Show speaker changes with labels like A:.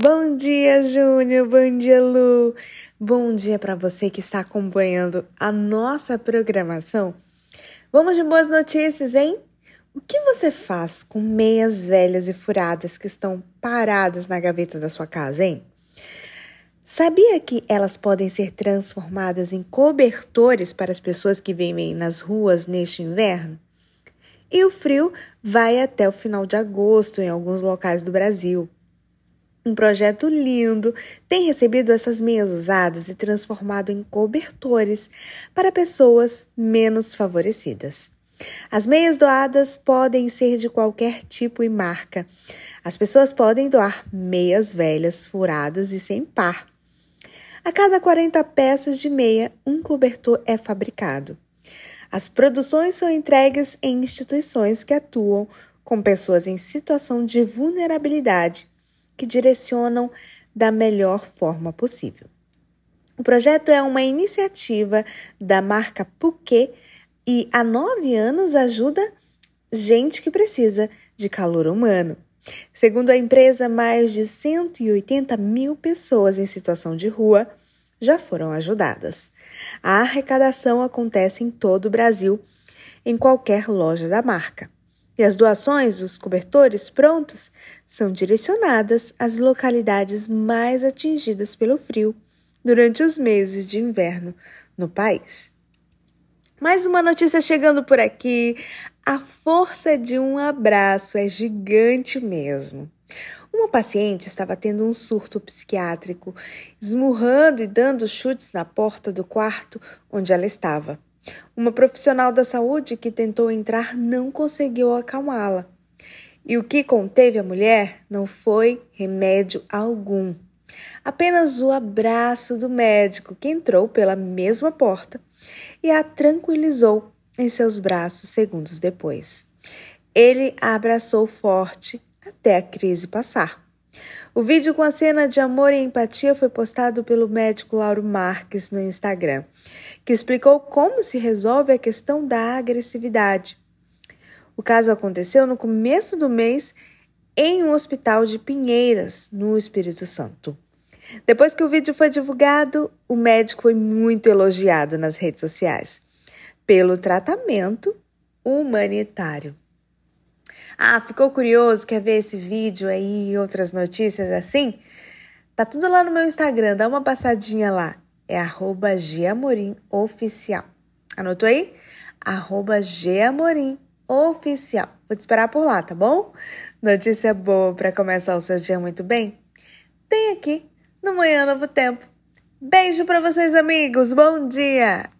A: Bom dia, Júnior, bom dia, Lu. Bom dia para você que está acompanhando a nossa programação. Vamos de boas notícias, hein? O que você faz com meias velhas e furadas que estão paradas na gaveta da sua casa, hein? Sabia que elas podem ser transformadas em cobertores para as pessoas que vivem nas ruas neste inverno? E o frio vai até o final de agosto em alguns locais do Brasil. Um projeto lindo tem recebido essas meias usadas e transformado em cobertores para pessoas menos favorecidas. As meias doadas podem ser de qualquer tipo e marca. As pessoas podem doar meias velhas, furadas e sem par. A cada 40 peças de meia, um cobertor é fabricado. As produções são entregues em instituições que atuam com pessoas em situação de vulnerabilidade, que direcionam da melhor forma possível. O projeto é uma iniciativa da marca Puquet e há nove anos ajuda gente que precisa de calor humano. Segundo a empresa, mais de 180 mil pessoas em situação de rua já foram ajudadas. A arrecadação acontece em todo o Brasil, em qualquer loja da marca. E as doações dos cobertores prontos são direcionadas às localidades mais atingidas pelo frio durante os meses de inverno no país. Mais uma notícia chegando por aqui. A força de um abraço é gigante mesmo. Uma paciente estava tendo um surto psiquiátrico, esmurrando e dando chutes na porta do quarto onde ela estava. Uma profissional da saúde que tentou entrar não conseguiu acalmá-la. E o que conteve a mulher não foi remédio algum. Apenas o abraço do médico que entrou pela mesma porta e a tranquilizou em seus braços segundos depois. Ele a abraçou forte até a crise passar. O vídeo com a cena de amor e empatia foi postado pelo médico Lauro Marques no Instagram, que explicou como se resolve a questão da agressividade. O caso aconteceu no começo do mês em um hospital de Pinheiras, no Espírito Santo. Depois que o vídeo foi divulgado, o médico foi muito elogiado nas redes sociais pelo tratamento humanitário. Ah, ficou curioso? Quer ver esse vídeo aí e outras notícias assim? Tá tudo lá no meu Instagram, dá uma passadinha lá. É arroba Oficial. Anotou aí? Arroba Oficial. Vou te esperar por lá, tá bom? Notícia boa para começar o seu dia muito bem? Tem aqui no Manhã Novo Tempo. Beijo para vocês, amigos. Bom dia!